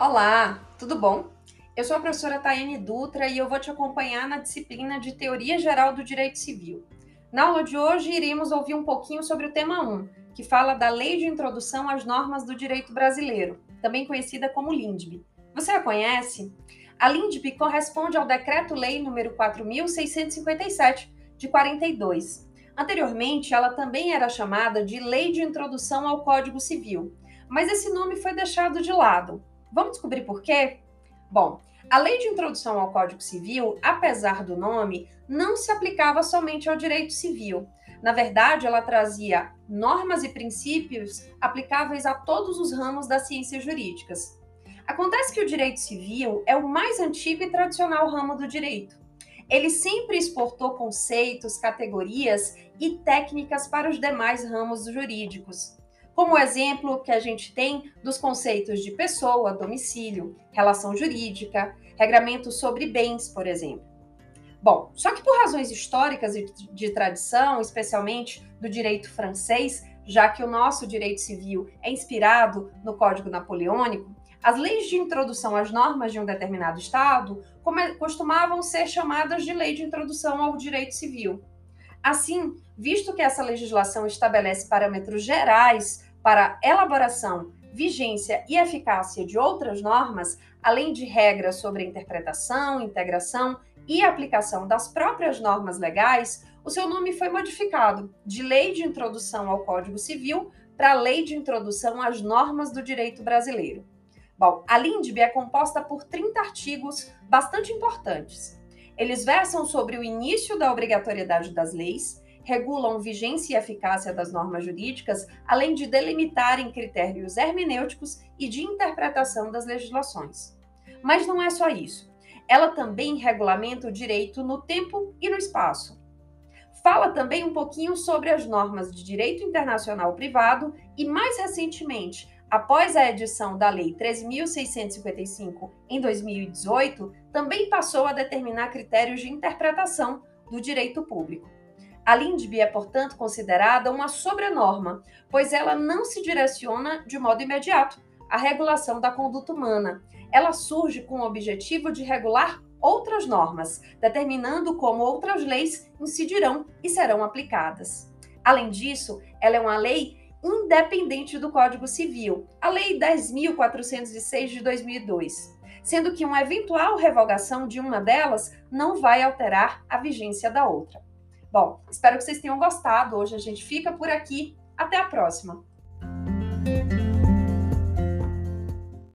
Olá, tudo bom? Eu sou a professora Tayane Dutra e eu vou te acompanhar na disciplina de Teoria Geral do Direito Civil. Na aula de hoje, iremos ouvir um pouquinho sobre o tema 1, que fala da Lei de Introdução às Normas do Direito Brasileiro, também conhecida como LINDB. Você a conhece? A LINDB corresponde ao Decreto-Lei número 4657 de 42. Anteriormente, ela também era chamada de Lei de Introdução ao Código Civil, mas esse nome foi deixado de lado. Vamos descobrir por quê? Bom, a Lei de Introdução ao Código Civil, apesar do nome, não se aplicava somente ao direito civil. Na verdade, ela trazia normas e princípios aplicáveis a todos os ramos das ciências jurídicas. Acontece que o direito civil é o mais antigo e tradicional ramo do direito. Ele sempre exportou conceitos, categorias e técnicas para os demais ramos jurídicos como o exemplo que a gente tem dos conceitos de pessoa, domicílio, relação jurídica, regramento sobre bens, por exemplo. Bom, só que por razões históricas e de tradição, especialmente do direito francês, já que o nosso direito civil é inspirado no Código Napoleônico, as leis de introdução às normas de um determinado Estado costumavam ser chamadas de lei de introdução ao direito civil. Assim, visto que essa legislação estabelece parâmetros gerais para elaboração, vigência e eficácia de outras normas, além de regras sobre interpretação, integração e aplicação das próprias normas legais, o seu nome foi modificado de Lei de Introdução ao Código Civil para Lei de Introdução às Normas do Direito Brasileiro. Bom, a LINDB é composta por 30 artigos bastante importantes. Eles versam sobre o início da obrigatoriedade das leis, regulam vigência e eficácia das normas jurídicas, além de delimitarem critérios hermenêuticos e de interpretação das legislações. Mas não é só isso. Ela também regulamenta o direito no tempo e no espaço. Fala também um pouquinho sobre as normas de direito internacional privado e, mais recentemente, após a edição da Lei 13.655 em 2018, também passou a determinar critérios de interpretação do direito público. A LINDB é, portanto, considerada uma sobrenorma, pois ela não se direciona de modo imediato à regulação da conduta humana. Ela surge com o objetivo de regular outras normas, determinando como outras leis incidirão e serão aplicadas. Além disso, ela é uma lei independente do Código Civil, a Lei 10.406 de 2002, sendo que uma eventual revogação de uma delas não vai alterar a vigência da outra. Bom, espero que vocês tenham gostado. Hoje a gente fica por aqui. Até a próxima!